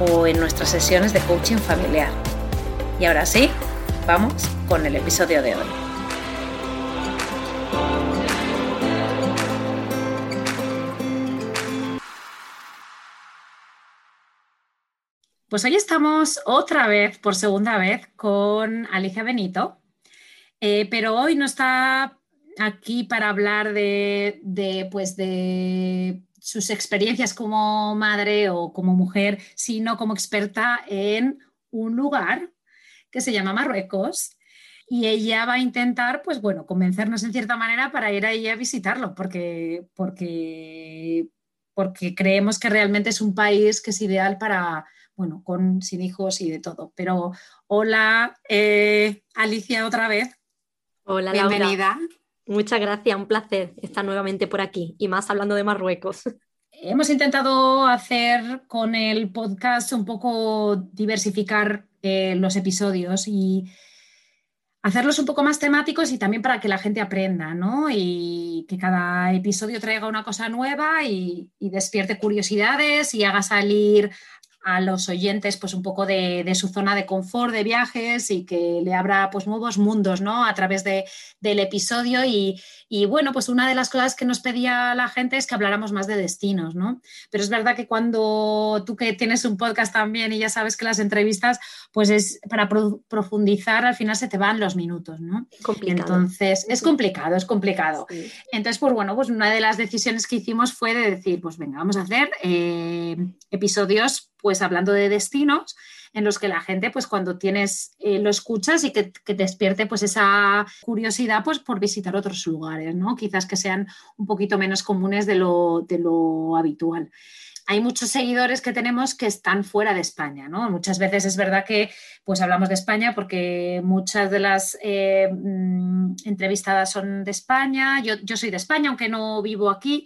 o en nuestras sesiones de coaching familiar. Y ahora sí, vamos con el episodio de hoy. Pues hoy estamos otra vez, por segunda vez, con Alicia Benito, eh, pero hoy no está aquí para hablar de, de, pues de sus experiencias como madre o como mujer, sino como experta en un lugar que se llama Marruecos. Y ella va a intentar, pues bueno, convencernos en cierta manera para ir ahí a visitarlo, porque, porque, porque creemos que realmente es un país que es ideal para, bueno, con, sin hijos y de todo. Pero hola, eh, Alicia, otra vez. Hola, Bienvenida. Muchas gracias, un placer estar nuevamente por aquí y más hablando de Marruecos. Hemos intentado hacer con el podcast un poco diversificar eh, los episodios y hacerlos un poco más temáticos y también para que la gente aprenda, ¿no? Y que cada episodio traiga una cosa nueva y, y despierte curiosidades y haga salir a los oyentes pues un poco de, su zona de confort de viajes y que le abra pues nuevos mundos ¿no? a través de, del episodio y, y, bueno pues una de las cosas que nos pedía la gente es que habláramos más de destinos ¿no? pero es verdad que cuando tú que tienes un podcast también y ya sabes que las entrevistas pues es para profundizar al final se te van los minutos ¿no? entonces es complicado es complicado entonces pues bueno pues una de las decisiones que hicimos fue de decir pues venga vamos a hacer eh, episodios pues hablando de destinos en los que la gente, pues cuando tienes, eh, lo escuchas y que, te despierte pues esa curiosidad pues por visitar otros lugares, ¿no? Quizás que sean un poquito menos comunes de lo, de lo habitual hay muchos seguidores que tenemos que están fuera de España, ¿no? Muchas veces es verdad que pues hablamos de España porque muchas de las eh, mm, entrevistadas son de España, yo, soy de España, aunque no vivo aquí.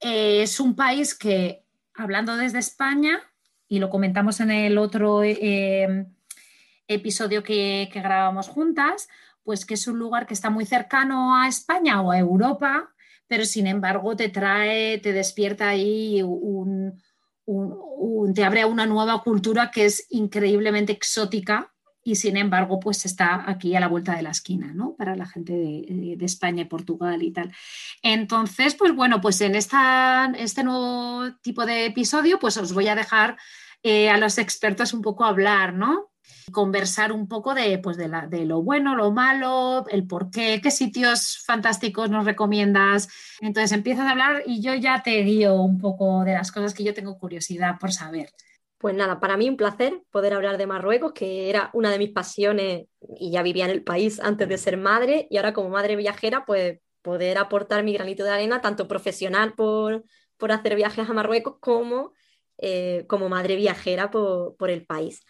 Eh, es un país que, hablando desde España, y lo comentamos en el otro eh, episodio que, grabamos juntas, pues que es un lugar que está muy cercano a España o a Europa, pero sin embargo te trae, te despierta ahí un, te abre a una nueva cultura que es increíblemente exótica y sin embargo pues está aquí a la vuelta de la esquina, ¿no? Para la gente de, España y Portugal y tal. Entonces, pues bueno, pues en esta, este nuevo tipo de episodio pues os voy a dejar eh, a los expertos un poco hablar, ¿no? Conversar un poco de, pues de, la, de lo bueno, lo malo, el por qué, qué sitios fantásticos nos recomiendas. Entonces empiezas a hablar y yo ya te guío un poco de las cosas que yo tengo curiosidad por saber. Pues nada, para mí un placer poder hablar de Marruecos, que era una de mis pasiones y ya vivía en el país antes de ser madre y ahora como madre viajera, pues poder aportar mi granito de arena, tanto profesional por, por hacer viajes a Marruecos como eh, como madre viajera por, el país.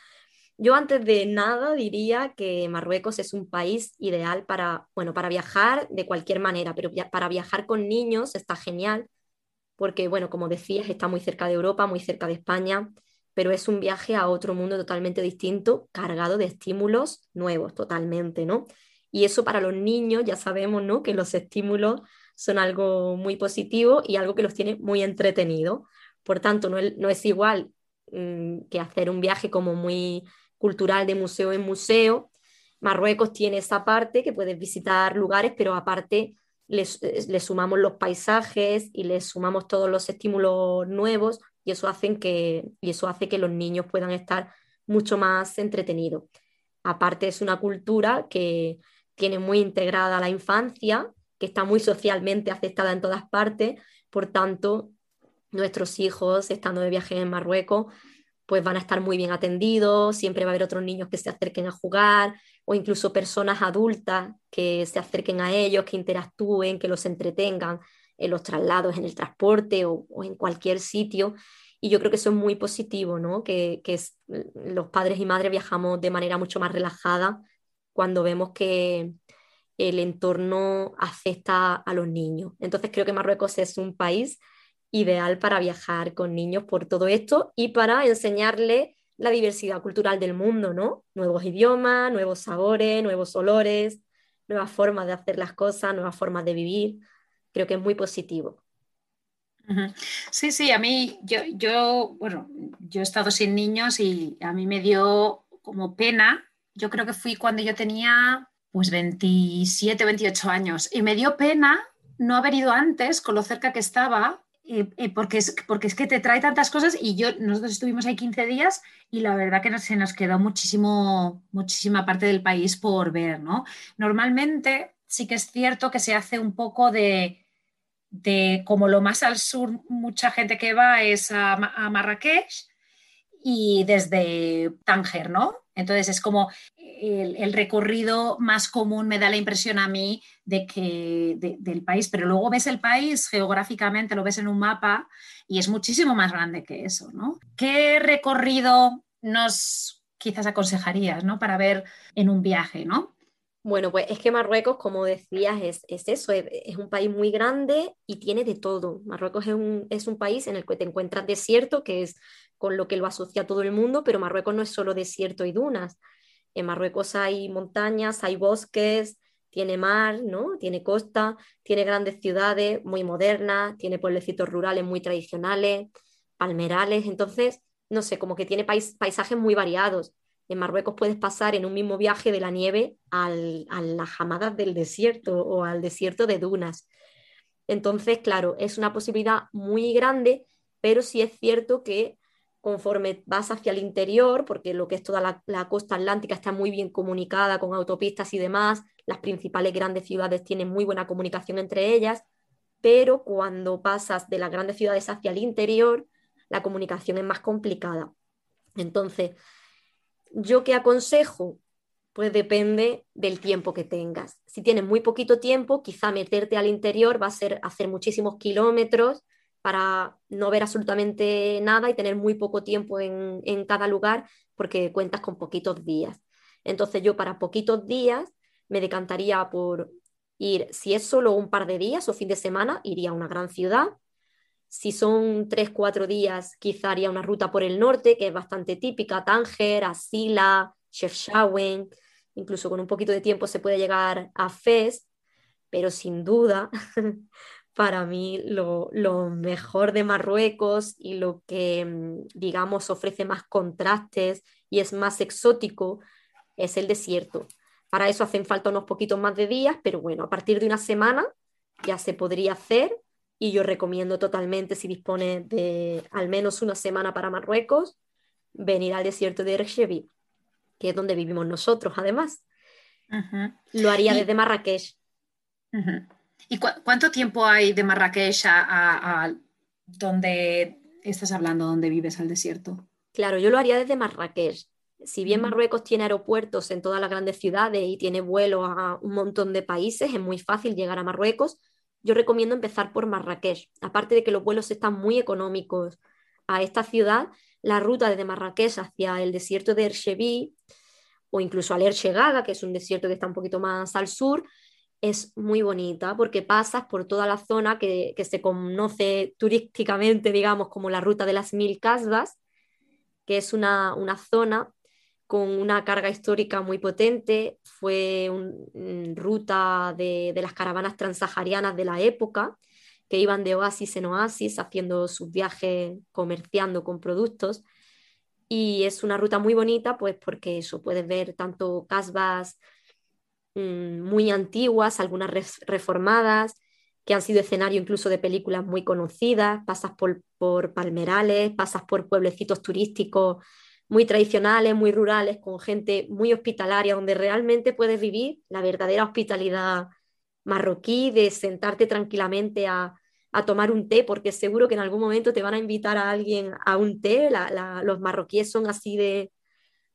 Yo antes de nada diría que Marruecos es un país ideal para, bueno, para viajar de cualquier manera, pero para viajar con niños está genial, porque, bueno, como decías, está muy cerca de Europa, muy cerca de España, pero es un viaje a otro mundo totalmente distinto, cargado de estímulos nuevos totalmente, ¿no? Y eso para los niños ya sabemos, ¿no? Que los estímulos son algo muy positivo y algo que los tiene muy entretenidos. Por tanto, no, es igual mm, que hacer un viaje como muy cultural de museo en museo. Marruecos tiene esa parte que puedes visitar lugares, pero aparte le sumamos los paisajes y le sumamos todos los estímulos nuevos y eso, hace que, y eso hace que los niños puedan estar mucho más entretenidos. Aparte es una cultura que tiene muy integrada la infancia, que está muy socialmente aceptada en todas partes, por tanto, nuestros hijos estando de viaje en Marruecos pues van a estar muy bien atendidos, siempre va a haber otros niños que se acerquen a jugar o incluso personas adultas que se acerquen a ellos, que interactúen, que los entretengan en los traslados, en el transporte o, en cualquier sitio. Y yo creo que eso es muy positivo, ¿no? Que, los padres y madres viajamos de manera mucho más relajada cuando vemos que el entorno acepta a los niños. Entonces creo que Marruecos es un país ideal para viajar con niños por todo esto y para enseñarle la diversidad cultural del mundo, ¿no? Nuevos idiomas, nuevos sabores, nuevos olores, nuevas formas de hacer las cosas, nuevas formas de vivir. Creo que es muy positivo. Sí, sí, a mí, yo, yo, bueno, yo he estado sin niños y a mí me dio como pena. Yo creo que fui cuando yo tenía pues 27, 28 años y me dio pena no haber ido antes con lo cerca que estaba porque, es, porque es que te trae tantas cosas y yo, nosotros estuvimos ahí 15 días y la verdad que se nos quedó muchísimo, muchísima parte del país por ver, ¿no? Normalmente sí que es cierto que se hace un poco de, de como lo más al sur, mucha gente que va es a Marrakech y desde Tánger, ¿no? Entonces es como el, recorrido más común me da la impresión a mí de que del país, pero luego ves el país geográficamente, lo ves en un mapa y es muchísimo más grande que eso, ¿no? ¿Qué recorrido nos quizás aconsejarías, ¿no? Para ver en un viaje, ¿no? Bueno, pues es que Marruecos, como decías, es, eso, es, un país muy grande y tiene de todo. Marruecos es un, es un país en el que te encuentras desierto, que es con lo que lo asocia todo el mundo, pero Marruecos no es solo desierto y dunas. En Marruecos hay montañas, hay bosques, tiene mar, ¿no? Tiene costa, tiene grandes ciudades muy modernas, tiene pueblecitos rurales muy tradicionales, palmerales, entonces, no sé, como que tiene paisajes muy variados. En Marruecos puedes pasar en un mismo viaje de la nieve a las jamadas del desierto o al desierto de dunas. Entonces, claro, es una posibilidad muy grande, pero sí es cierto que conforme vas hacia el interior, porque lo que es toda la, costa atlántica está muy bien comunicada con autopistas y demás, las principales grandes ciudades tienen muy buena comunicación entre ellas, pero cuando pasas de las grandes ciudades hacia el interior, la comunicación es más complicada. Entonces, ¿yo qué aconsejo? Pues depende del tiempo que tengas. Si tienes muy poquito tiempo, quizá meterte al interior va a ser hacer muchísimos kilómetros para no ver absolutamente nada y tener muy poco tiempo en, cada lugar porque cuentas con poquitos días. Entonces yo para poquitos días me decantaría por ir, si es solo un par de días o fin de semana, iría a una gran ciudad. Si son tres, cuatro días, quizá haría una ruta por el norte, que es bastante típica, Tánger, Asila, Chefchaouen, incluso con un poquito de tiempo se puede llegar a Fez, pero sin duda para mí lo, mejor de Marruecos y lo que, mm, digamos, ofrece más contrastes y es más exótico es el desierto. Para eso hacen falta unos poquitos más de días, pero bueno, a partir de una semana ya se podría hacer y yo recomiendo totalmente, si dispone de al menos una semana para Marruecos, venir al desierto de Erchevi, que es donde vivimos nosotros, además. Lo haría desde Marrakech. ¿Y cuánto tiempo hay de Marrakech a, donde estás hablando, donde vives al desierto? Claro, yo lo haría desde Marrakech. Si bien Marruecos tiene aeropuertos en todas las grandes ciudades y tiene vuelos a un montón de países, es muy fácil llegar a Marruecos. Yo recomiendo empezar por Marrakech. Aparte de que los vuelos están muy económicos a esta ciudad, la ruta desde Marrakech hacia el desierto de Erchevi o incluso al Erchegaga, que es un desierto que está un poquito más al sur, es muy bonita porque pasas por toda la zona que, se conoce turísticamente, digamos, como la ruta de las mil casbas, que es una, zona con una carga histórica muy potente, fue una ruta de, de, las caravanas transaharianas de la época, que iban de oasis en oasis haciendo sus viajes comerciando con productos. Y es una ruta muy bonita, pues porque eso, puedes ver tanto casbas mm, muy antiguas, algunas reformadas, que han sido escenario incluso de películas muy conocidas, pasas por, por palmerales, pasas por pueblecitos turísticos muy tradicionales, muy rurales, con gente muy hospitalaria, donde realmente puedes vivir la verdadera hospitalidad marroquí, de sentarte tranquilamente a, tomar un té, porque seguro que en algún momento te van a invitar a alguien a un té. los marroquíes son así de,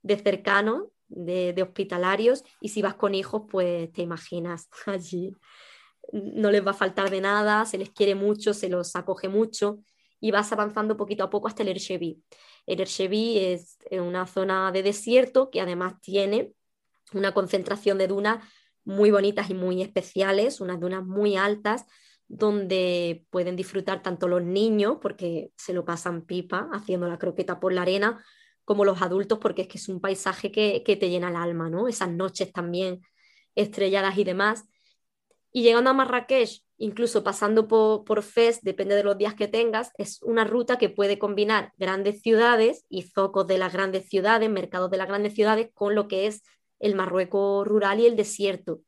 de cercanos, de, hospitalarios, y si vas con hijos, pues te imaginas allí. No les va a faltar de nada, se les quiere mucho, se los acoge mucho, y vas avanzando poquito a poco hasta el Ercheví. El Ercheví es una zona de desierto que además tiene una concentración de dunas muy bonitas y muy especiales, unas dunas muy altas, donde pueden disfrutar tanto los niños, porque se lo pasan pipa haciendo la croqueta por la arena, como los adultos, porque es que es un paisaje que, te llena el alma, ¿no? Esas noches también estrelladas y demás. Y llegando a Marrakech, incluso pasando por, por Fez, depende de los días que tengas, es una ruta que puede combinar grandes ciudades y zocos de las grandes ciudades, mercados de las grandes ciudades, con lo que es el Marruecos rural y el desierto.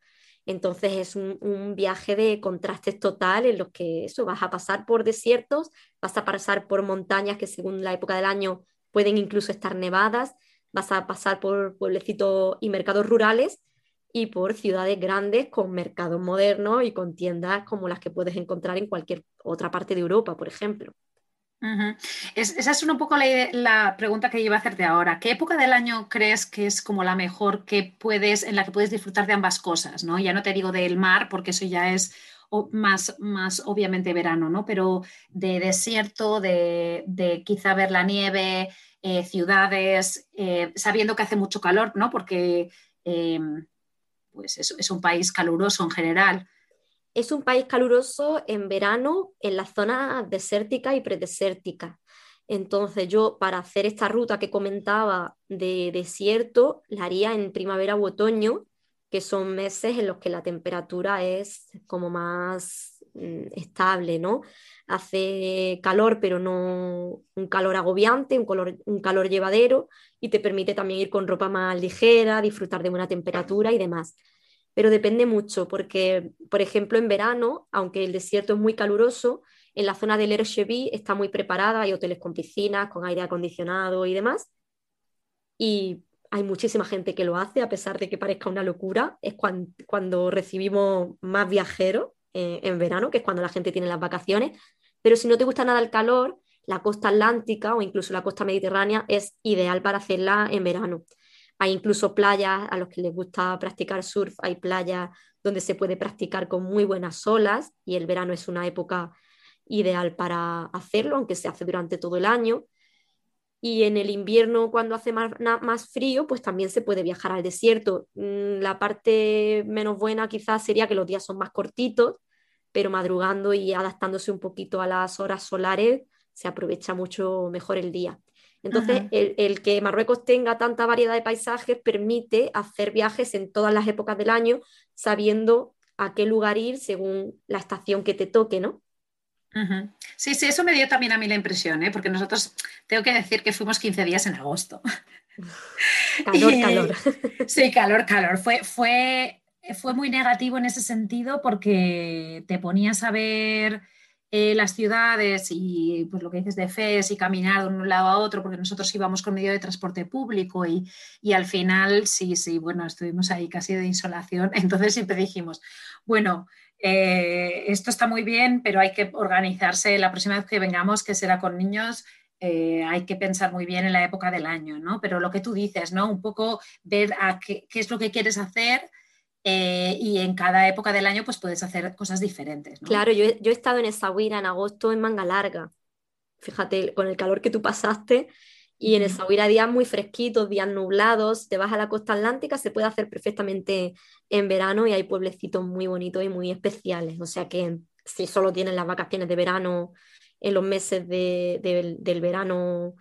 Entonces es un, viaje de contrastes total en los que eso, vas a pasar por desiertos, vas a pasar por montañas que según la época del año pueden incluso estar nevadas, vas a pasar por pueblecitos y mercados rurales y por ciudades grandes con mercados modernos y con tiendas como las que puedes encontrar en cualquier otra parte de Europa, por ejemplo esa es un poco la, pregunta que iba a hacerte ahora. ¿Qué época del año crees que es como la mejor que puedes, en la que puedes disfrutar de ambas cosas? ¿no? Ya no te digo del mar, porque eso ya es más, más obviamente verano, ¿no? Pero de desierto, de, quizá ver la nieve, eh, ciudades, eh, sabiendo que hace mucho calor, ¿no? Porque em, pues es un país caluroso en general. Es un país caluroso en verano en la zona desértica y predesértica. Entonces yo para hacer esta ruta que comentaba de desierto, la haría en primavera u otoño, que son meses en los que la temperatura es como más mm, estable, ¿no? Hace calor, pero no un calor agobiante, un, un calor llevadero y te permite también ir con ropa más ligera, disfrutar de buena temperatura y demás pero depende mucho porque, por ejemplo, en verano, aunque el desierto es muy caluroso, en la zona del Ercheví está muy preparada, hay hoteles con piscinas, con aire acondicionado y demás. Y hay muchísima gente que lo hace, a pesar de que parezca una locura. Es cuando, recibimos más viajeros eh, en verano, que es cuando la gente tiene las vacaciones. Pero si no te gusta nada el calor, la costa atlántica o incluso la costa mediterránea es ideal para hacerla en verano. Hay incluso playas a los que les gusta practicar surf, hay playas donde se puede practicar con muy buenas olas y el verano es una época ideal para hacerlo, aunque se hace durante todo el año. Y en el invierno, cuando hace más, más, frío, pues también se puede viajar al desierto. Mm, la parte menos buena quizás sería que los días son más cortitos, pero madrugando y adaptándose un poquito a las horas solares, se aprovecha mucho mejor el día. Entonces, el, que Marruecos tenga tanta variedad de paisajes permite hacer viajes en todas las épocas del año, sabiendo a qué lugar ir según la estación que te toque, ¿no? Sí, sí, eso me dio también a mí la impresión, ¿eh? porque nosotros tengo que decir que fuimos 15 días en agosto. calor, calor. Sí, calor, calor. Fue, fue, fue muy negativo en ese sentido porque te ponías a ver eh, las ciudades y pues lo que dices de FES y caminar de un lado a otro, porque nosotros íbamos con medio de transporte público y, al final, sí, sí, bueno, estuvimos ahí casi de insolación, entonces siempre dijimos, bueno, eh, esto está muy bien, pero hay que organizarse la próxima vez que vengamos, que será con niños. Eh, hay que pensar muy bien en la época del año, ¿no? Pero lo que tú dices, ¿no? Un poco ver a qué, qué es lo que quieres hacer, eh, y en cada época del año pues puedes hacer cosas diferentes. Claro, yo he, yo he estado en Essaouira en agosto en manga larga. Fíjate, con el calor que tú pasaste y en Essaouira días muy fresquitos, días nublados, te vas a la costa atlántica, se puede hacer perfectamente en verano y hay pueblecitos muy bonitos y muy especiales. O sea que si solo tienes las vacaciones de verano en los meses del verano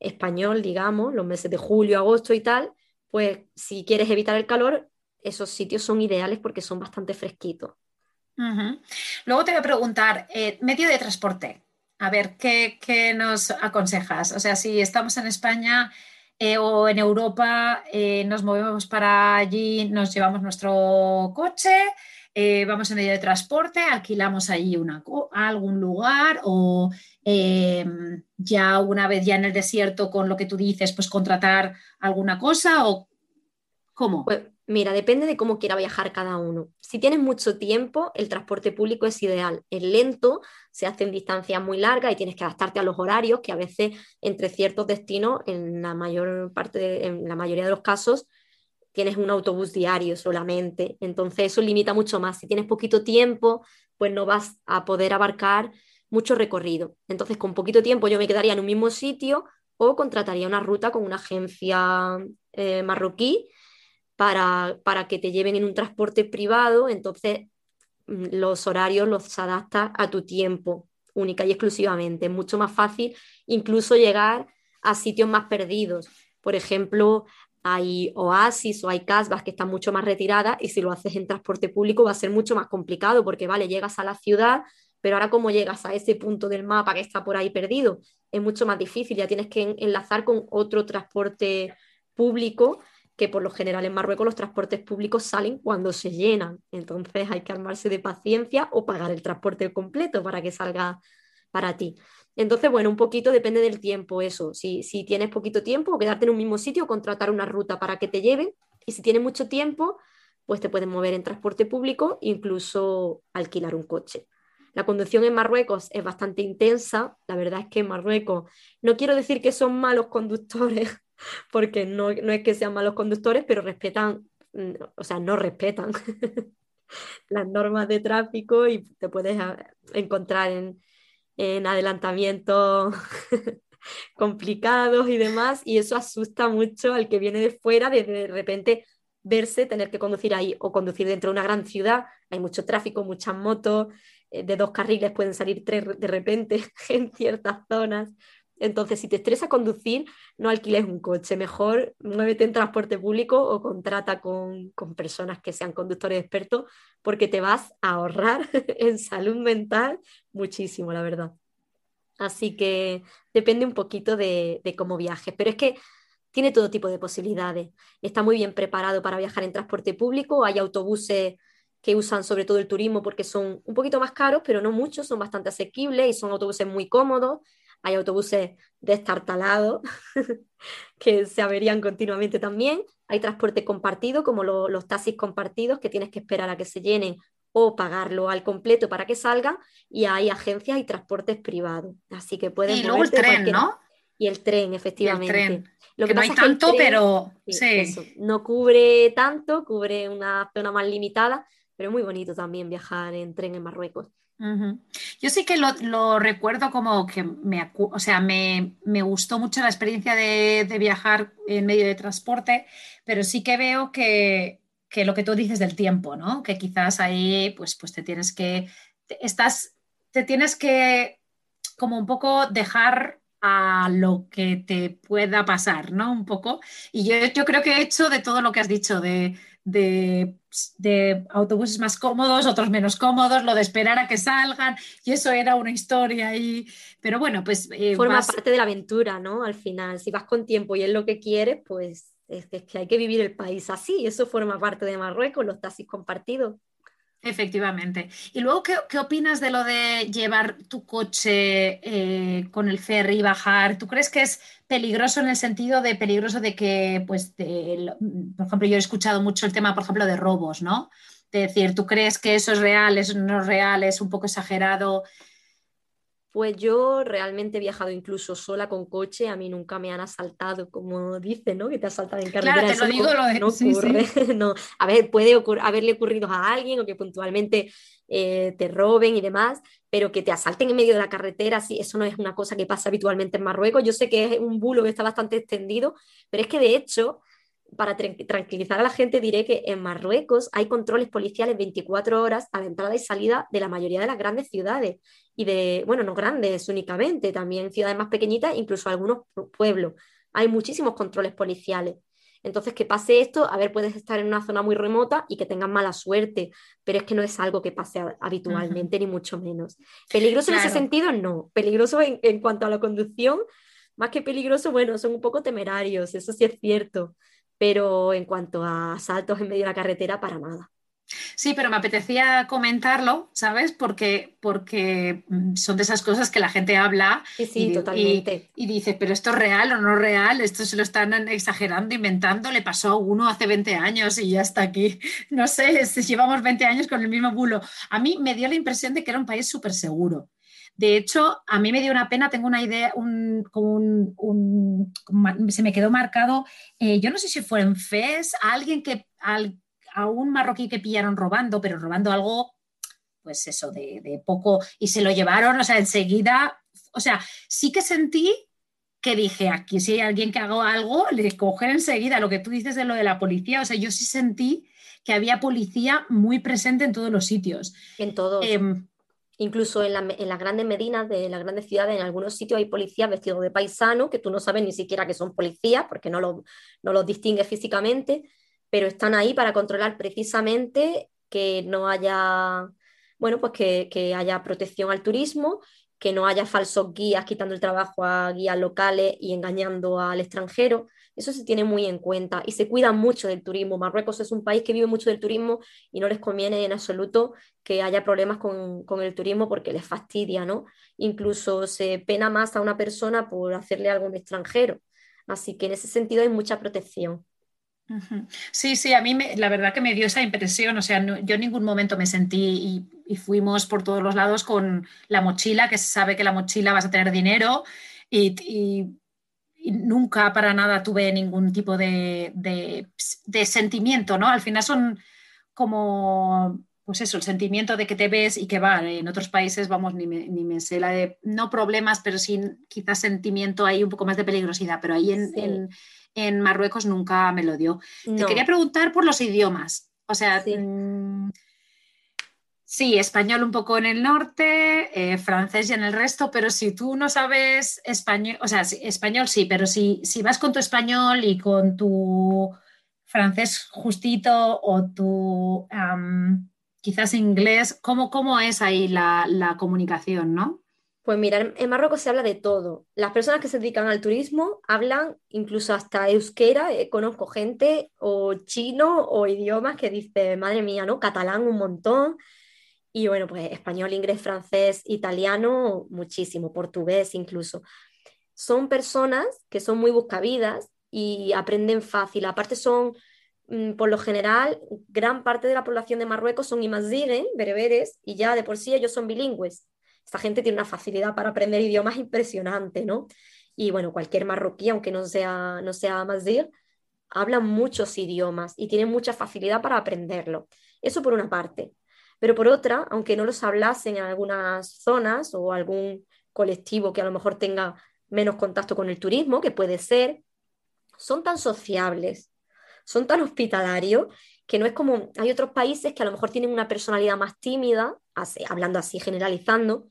español, digamos, los meses de julio, agosto y tal, pues si quieres evitar el calor, esos sitios son ideales porque son bastante fresquitos. Luego te voy a preguntar, eh, medio de transporte. A ver, ¿qué, nos aconsejas? O sea, si estamos en España, eh, o en Europa eh, nos movemos para allí, nos llevamos nuestro coche, eh, vamos en medio de transporte, alquilamos allí una, algún lugar o em, ya una vez ya en el desierto con lo que tú dices, pues contratar alguna cosa o cómo. Pues Mira, depende de cómo quiera viajar cada uno. Si tienes mucho tiempo, el transporte público es ideal. Es lento, se hace en distancias muy largas y tienes que adaptarte a los horarios, que a veces entre ciertos destinos, en la mayor parte, en la mayoría de los casos, tienes un autobús diario solamente. Entonces eso limita mucho más. Si tienes poquito tiempo, pues no vas a poder abarcar mucho recorrido. Entonces con poquito tiempo yo me quedaría en un mismo sitio o contrataría una ruta con una agencia eh, marroquí para, que te lleven en un transporte privado, entonces mm, los horarios los adaptas a tu tiempo, única y exclusivamente. Es mucho más fácil incluso llegar a sitios más perdidos. Por ejemplo, hay oasis o hay casas que están mucho más retiradas y si lo haces en transporte público va a ser mucho más complicado porque, vale, llegas a la ciudad, pero ahora cómo llegas a ese punto del mapa que está por ahí perdido, es mucho más difícil, ya tienes que enlazar con otro transporte público que por lo general en Marruecos los transportes públicos salen cuando se llenan. Entonces hay que armarse de paciencia o pagar el transporte completo para que salga para ti. Entonces, bueno, un poquito depende del tiempo eso. Si, si tienes poquito tiempo, quedarte en un mismo sitio, contratar una ruta para que te lleven. Y si tienes mucho tiempo, pues te puedes mover en transporte público, incluso alquilar un coche. La conducción en Marruecos es bastante intensa. La verdad es que en Marruecos, no quiero decir que son malos conductores, porque no, es que sean malos conductores, pero respetan, mm, o sea, no respetan las normas de tráfico y te puedes ah, encontrar en, en adelantamientos complicados y demás, y eso asusta mucho al que viene de fuera de de repente verse, tener que conducir ahí o conducir dentro de una gran ciudad, hay mucho tráfico, muchas motos, eh, de dos carriles pueden salir tres de repente en ciertas zonas, entonces, si te estresa conducir, no alquiles un coche, mejor muévete en transporte público o contrata con, personas que sean conductores expertos, porque te vas a ahorrar en salud mental muchísimo, la verdad. Así que depende un poquito de, de cómo viajes, pero es que tiene todo tipo de posibilidades. Está muy bien preparado para viajar en transporte público, hay autobuses que usan sobre todo el turismo porque son un poquito más caros, pero no muchos, son bastante asequibles y son autobuses muy cómodos hay autobuses destartalados que se averían continuamente también, hay transporte compartido como los taxis compartidos que tienes que esperar a que se llenen o pagarlo al completo para que salgan y hay agencias y transportes privados, así que pueden... Y luego el tren, ¿no? Y el tren, efectivamente. El Lo que, no hay tanto, pero sí. no cubre tanto, cubre una zona más limitada, pero es muy bonito también viajar en tren en Marruecos. Yo sí que lo, recuerdo como que me, o sea, me, gustó mucho la experiencia de, viajar en medio de transporte, pero sí que veo que, lo que tú dices del tiempo, ¿no? Que quizás ahí pues, pues te tienes que, estás, te tienes que como un poco dejar a lo que te pueda pasar, ¿no? Un poco. Y yo, yo creo que he hecho de todo lo que has dicho, de de, autobuses más cómodos, otros menos cómodos, lo de esperar a que salgan, y eso era una historia. Y... Pero bueno, pues... Eh, Forma parte de la aventura, ¿no? Al final, si vas con tiempo y es lo que quieres, pues es que hay que vivir el país así, eso forma parte de Marruecos, los taxis compartidos. Efectivamente. Y luego, ¿qué, opinas de lo de llevar tu coche eh, con el ferry y bajar? ¿Tú crees que es peligroso en el sentido de peligroso de que, pues, por ejemplo, yo he escuchado mucho el tema, por ejemplo, de robos, ¿no? De decir, ¿tú crees que eso es real, eso no es real, es un poco exagerado? Pues yo realmente he viajado incluso sola con coche, a mí nunca me han asaltado, como dice, ¿no? Que te asaltan en carretera. Claro, te lo digo, lo de... no ocurre. no. A ver, puede haberle ocurrido a alguien o que puntualmente eh, te roben y demás, pero que te asalten en medio de la carretera, sí, eso no es una cosa que pasa habitualmente en Marruecos. Yo sé que es un bulo que está bastante extendido, pero es que de hecho para tranquilizar a la gente, diré que en Marruecos hay controles policiales 24 horas a la entrada y salida de la mayoría de las grandes ciudades y de, bueno, no grandes únicamente, también ciudades más pequeñitas, incluso algunos pueblos. Hay muchísimos controles policiales. Entonces, que pase esto, a ver, puedes estar en una zona muy remota y que tengas mala suerte, pero es que no es algo que pase habitualmente, ni mucho menos. ¿Peligroso en ese sentido? No. Peligroso en, en cuanto a la conducción, más que peligroso, bueno, son un poco temerarios, eso sí es cierto, pero en cuanto a asaltos en medio de la carretera, para nada. Sí, pero me apetecía comentarlo, ¿sabes? Porque, porque mm, son de esas cosas que la gente habla y, totalmente. Y, dice, pero esto es real o no real, esto se lo están exagerando, inventando, le pasó a uno hace 20 años y ya está aquí. No sé, llevamos 20 años con el mismo bulo. A mí me dio la impresión de que era un país súper seguro. De hecho, a mí me dio una pena, tengo una idea, un, un, se me quedó marcado, eh, yo no sé si fue en FES, alguien que, al, a un marroquí que pillaron robando, pero robando algo, pues eso, de, poco, y se lo llevaron, o sea, enseguida, o sea, sí que sentí que dije, aquí si hay alguien que haga algo, le cogen enseguida, lo que tú dices de lo de la policía, o sea, yo sí sentí que había policía muy presente en todos los sitios. En todos. Em, Incluso en, las grandes medinas de las grandes ciudades, en algunos sitios hay policías vestidos de paisano, que tú no sabes ni siquiera que son policías, porque no, no los distingues físicamente pero están ahí para controlar precisamente que no haya, bueno, pues que, haya protección al turismo, que no haya falsos guías quitando el trabajo a guías locales y engañando al extranjero. Eso se tiene muy en cuenta y se cuida mucho del turismo. Marruecos es un país que vive mucho del turismo y no les conviene en absoluto que haya problemas con, con, el turismo porque les fastidia, ¿no? Incluso se pena más a una persona por hacerle algo un extranjero. Así que en ese sentido hay mucha protección. Sí, sí, a mí la verdad que me dio esa impresión, o sea, yo en ningún momento me sentí y, fuimos por todos los lados con la mochila, que se sabe que la mochila vas a tener dinero y, nunca para nada tuve ningún tipo de, sentimiento, ¿no? Al final son como, pues eso, el sentimiento de que te ves y que va, en otros países, vamos, ni me, ni me sé la de, no problemas, pero sí quizás sentimiento ahí un poco más de peligrosidad, pero ahí en en Marruecos nunca me lo dio. Te quería preguntar por los idiomas. O sea, mm, sí. español un poco en el norte, eh, francés y en el resto, pero si tú no sabes español, o sea, español sí, pero si, si vas con tu español y con tu francés justito o tu quizás inglés, ¿cómo, ¿cómo, es ahí la, comunicación, no? Pues mira, en Marruecos se habla de todo. Las personas que se dedican al turismo hablan incluso hasta euskera. Eh, conozco gente o chino o idiomas que dice, madre mía, ¿no? Catalán un montón. Y bueno, pues español, inglés, francés, italiano, muchísimo, portugués incluso. Son personas que son muy buscavidas y aprenden fácil. Aparte son, mm, por lo general, gran parte de la población de Marruecos son imazighen, bereberes, y ya de por sí ellos son bilingües esta gente tiene una facilidad para aprender idiomas impresionante, ¿no? Y bueno, cualquier marroquí, aunque no sea, no sea mazir, habla muchos idiomas y tiene mucha facilidad para aprenderlo. Eso por una parte. Pero por otra, aunque no los hablasen en algunas zonas o algún colectivo que a lo mejor tenga menos contacto con el turismo, que puede ser, son tan sociables, son tan hospitalarios, que no es como, hay otros países que a lo mejor tienen una personalidad más tímida, hablando así, generalizando,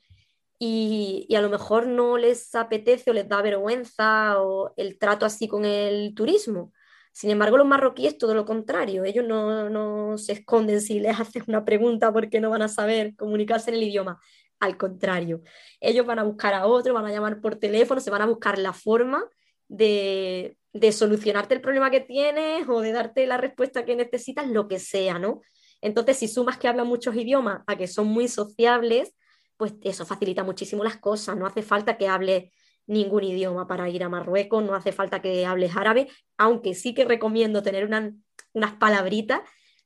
y, a lo mejor no les apetece o les da vergüenza o el trato así con el turismo. Sin embargo, los marroquíes todo lo contrario, ellos no, se esconden si les haces una pregunta porque no van a saber comunicarse en el idioma. Al contrario, ellos van a buscar a otro, van a llamar por teléfono, se van a buscar la forma de, de solucionarte el problema que tienes o de darte la respuesta que necesitas, lo que sea, ¿no? Entonces, si sumas que hablan muchos idiomas a que son muy sociables, pues eso facilita muchísimo las cosas. No hace falta que hable ningún idioma para ir a Marruecos, no hace falta que hables árabe, aunque sí que recomiendo tener unas palabritas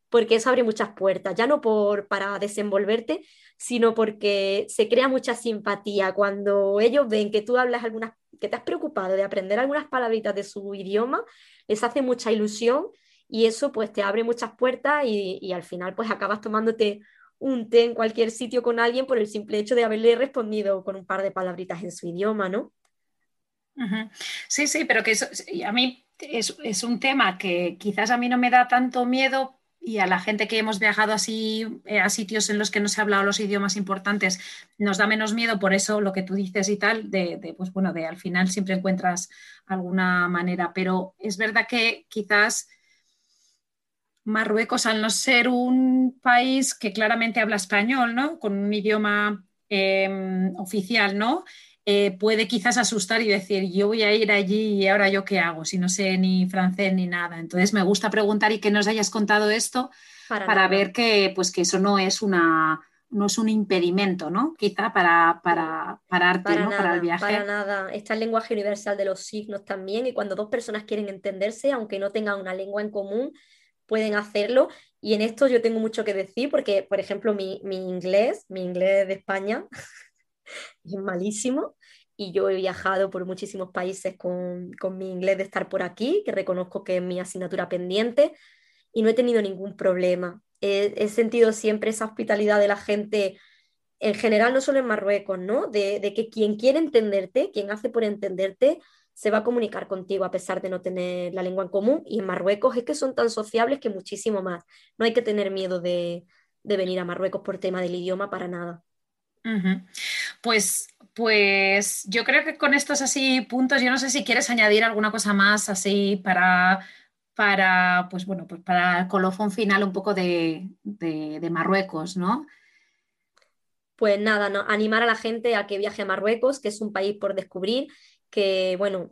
porque eso abre muchas puertas, ya no por, para desenvolverte, sino porque se crea mucha simpatía cuando ellos ven que tú hablas algunas, que te has preocupado de aprender algunas palabritas de su idioma, les hace mucha ilusión y eso pues te abre muchas puertas y, y al final pues acabas tomándote un té en cualquier sitio con alguien por el simple hecho de haberle respondido con un par de palabritas en su idioma, ¿no? Sí, sí, pero que eso, a mí es, un tema que quizás a mí no me da tanto miedo y a la gente que hemos viajado así eh, a sitios en los que no se ha hablado los idiomas importantes nos da menos miedo por eso lo que tú dices y tal de, pues bueno de al final siempre encuentras alguna manera pero es verdad que quizás Marruecos, al no ser un país que claramente habla español, ¿no? Con un idioma em, oficial, ¿no? Eh, puede quizás asustar y decir, yo voy a ir allí y ahora yo qué hago, si no sé ni francés ni nada. Entonces me gusta preguntar y que nos hayas contado esto para, ver que, pues, que eso no es una no es un impedimento, ¿no? Quizá para, para para, ¿no? para el viaje. Para nada. Está el lenguaje universal de los signos también, y cuando dos personas quieren entenderse, aunque no tengan una lengua en común, pueden hacerlo. Y en esto yo tengo mucho que decir, porque, por ejemplo, mi, mi inglés, mi inglés de España, es malísimo. Y yo he viajado por muchísimos países con, con mi inglés de estar por aquí, que reconozco que es mi asignatura pendiente, y no he tenido ningún problema he, sentido siempre esa hospitalidad de la gente en general, no solo en Marruecos, ¿no? De, que quien quiere entenderte, quien hace por entenderte, se va a comunicar contigo a pesar de no tener la lengua en común. Y en Marruecos es que son tan sociables que muchísimo más. No hay que tener miedo de, venir a Marruecos por tema del idioma para nada. Pues, pues yo creo que con estos así puntos, yo no sé si quieres añadir alguna cosa más así para para, pues bueno, pues para el colofón final un poco de, Marruecos, ¿no? Pues nada, animar a la gente a que viaje a Marruecos, que es un país por descubrir, que bueno,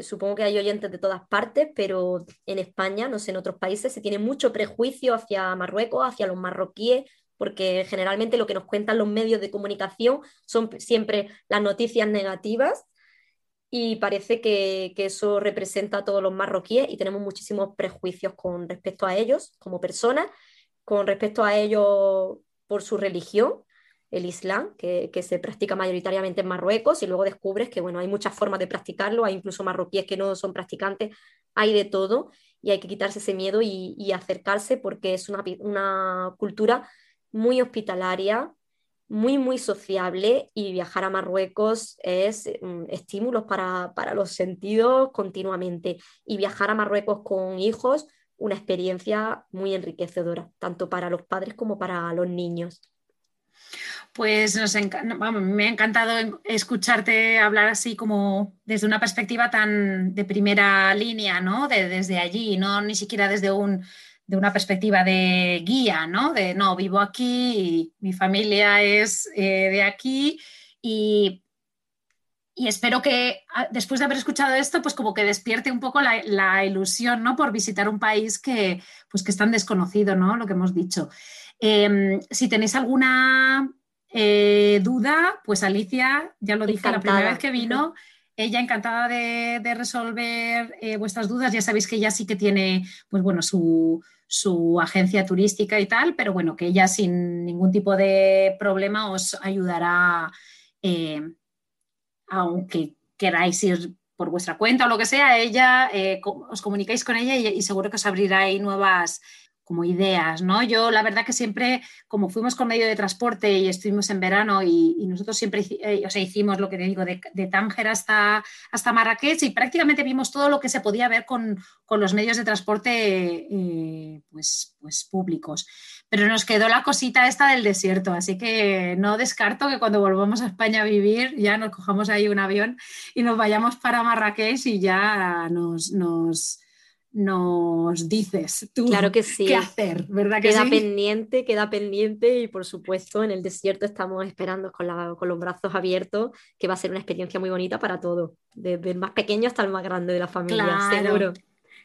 supongo que hay oyentes de todas partes, pero en España, no sé, en otros países se tiene mucho prejuicio hacia Marruecos, hacia los marroquíes, porque generalmente lo que nos cuentan los medios de comunicación son siempre las noticias negativas y parece que, eso representa a todos los marroquíes y tenemos muchísimos prejuicios con respecto a ellos como personas, con respecto a ellos por su religión, el Islam, que, se practica mayoritariamente en Marruecos y luego descubres que bueno, hay muchas formas de practicarlo, hay incluso marroquíes que no son practicantes, hay de todo y hay que quitarse ese miedo y, acercarse porque es una, una cultura muy hospitalaria, muy, muy sociable y viajar a Marruecos es un mm, estímulo para, los sentidos continuamente. Y viajar a Marruecos con hijos, una experiencia muy enriquecedora, tanto para los padres como para los niños. Pues nos me ha encantado escucharte hablar así como desde una perspectiva tan de primera línea, ¿no? desde allí, no ni siquiera desde un de una perspectiva de guía, ¿no? De no, vivo aquí, mi familia es eh, de aquí y, espero que ah, después de haber escuchado esto, pues como que despierte un poco la, ilusión, ¿no? Por visitar un país que, pues que es tan desconocido, ¿no? Lo que hemos dicho. Em, si tenéis alguna eh, duda, pues Alicia, ya lo dije la primera vez que vino, ella encantada de, resolver eh, vuestras dudas. Ya sabéis que ella sí que tiene, pues bueno, su, agencia turística y tal, pero bueno, que ella sin ningún tipo de problema os ayudará, eh, aunque queráis ir por vuestra cuenta o lo que sea, ella eh, os comunicáis con ella y, seguro que os abrirá ahí nuevas como ideas, ¿no? Yo la verdad que siempre, como fuimos con medio de transporte y estuvimos en verano y, nosotros siempre eh, o sea, hicimos lo que te digo, de, Tánger hasta, hasta Marrakech y prácticamente vimos todo lo que se podía ver con, los medios de transporte eh, pues, pues públicos. Pero nos quedó la cosita esta del desierto, así que no descarto que cuando volvamos a España a vivir ya nos cojamos ahí un avión y nos vayamos para Marrakech y ya nos nos dices tú claro que sí. qué hacer, ¿verdad que queda pendiente, queda pendiente y por supuesto en el desierto estamos esperando con, los brazos abiertos, que va a ser una experiencia muy bonita para todos, desde el más pequeño hasta el más grande de la familia, claro. seguro.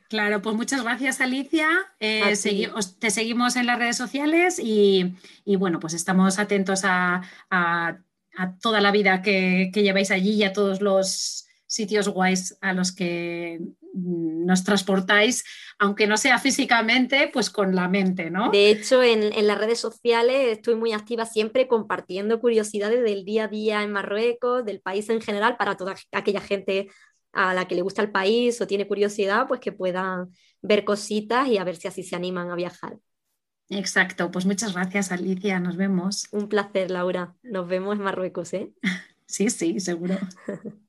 Claro, pues muchas gracias Alicia. Eh, te seguimos en las redes sociales y, bueno, pues estamos atentos a, toda la vida que, que lleváis allí y a todos los sitios guays a los que mm, nos transportáis, aunque no sea físicamente, pues con la mente, ¿no? De hecho, en, las redes sociales estoy muy activa siempre compartiendo curiosidades del día a día en Marruecos, del país en general, para toda aquella gente a la que le gusta el país o tiene curiosidad, pues que puedan ver cositas y a ver si así se animan a viajar. Exacto, pues muchas gracias Alicia, nos vemos. Un placer, Laura. Nos vemos en Marruecos, ¿eh? sí, sí, seguro.